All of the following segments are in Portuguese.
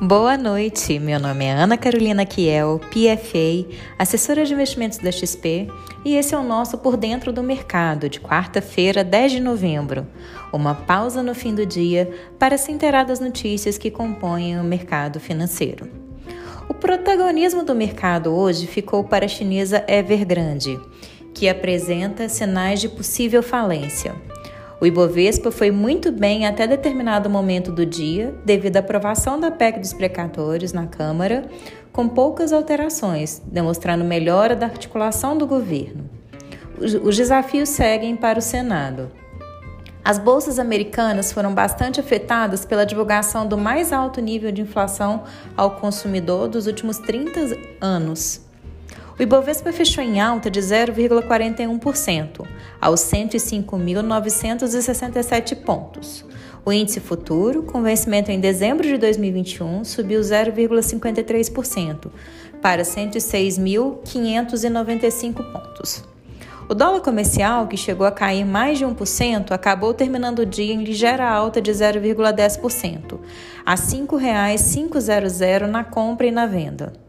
Boa noite, meu nome é Ana Carolina Kiel, PFA, assessora de investimentos da XP, e esse é o nosso Por Dentro do Mercado, de quarta-feira, 10 de novembro. Uma pausa no fim do dia para se inteirar das notícias que compõem o mercado financeiro. O protagonismo do mercado hoje ficou para a chinesa Evergrande, que apresenta sinais de possível falência. O Ibovespa foi muito bem até determinado momento do dia, devido à aprovação da PEC dos precatórios na Câmara, com poucas alterações, demonstrando melhora da articulação do governo. Os desafios seguem para o Senado. As bolsas americanas foram bastante afetadas pela divulgação do mais alto nível de inflação ao consumidor dos últimos 30 anos. O Ibovespa fechou em alta de 0,41%, aos 105.967 pontos. O índice futuro, com vencimento em dezembro de 2021, subiu 0,53% para 106.595 pontos. O dólar comercial, que chegou a cair mais de 1%, acabou terminando o dia em ligeira alta de 0,10%, a R$ 5,500 na compra e na venda.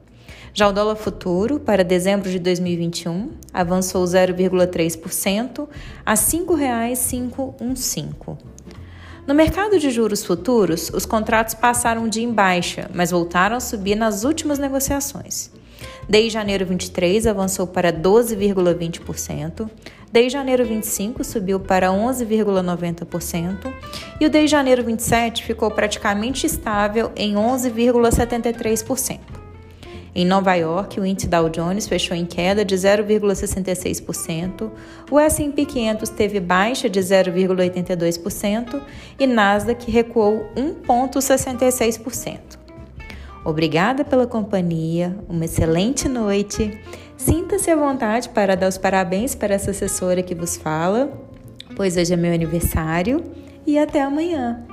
Já o dólar futuro, para dezembro de 2021, avançou 0,3% a R$ 5,515. No mercado de juros futuros, os contratos passaram dia em baixa, mas voltaram a subir nas últimas negociações. Desde janeiro 23 avançou para 12,20%, desde janeiro 25 subiu para 11,90% e o desde janeiro 27 ficou praticamente estável em 11,73%. Em Nova York, o índice Dow Jones fechou em queda de 0,66%, o S&P 500 teve baixa de 0,82% e Nasdaq recuou 1,66%. Obrigada pela companhia, uma excelente noite. Sinta-se à vontade para dar os parabéns para essa assessora que vos fala, pois hoje é meu aniversário e até amanhã.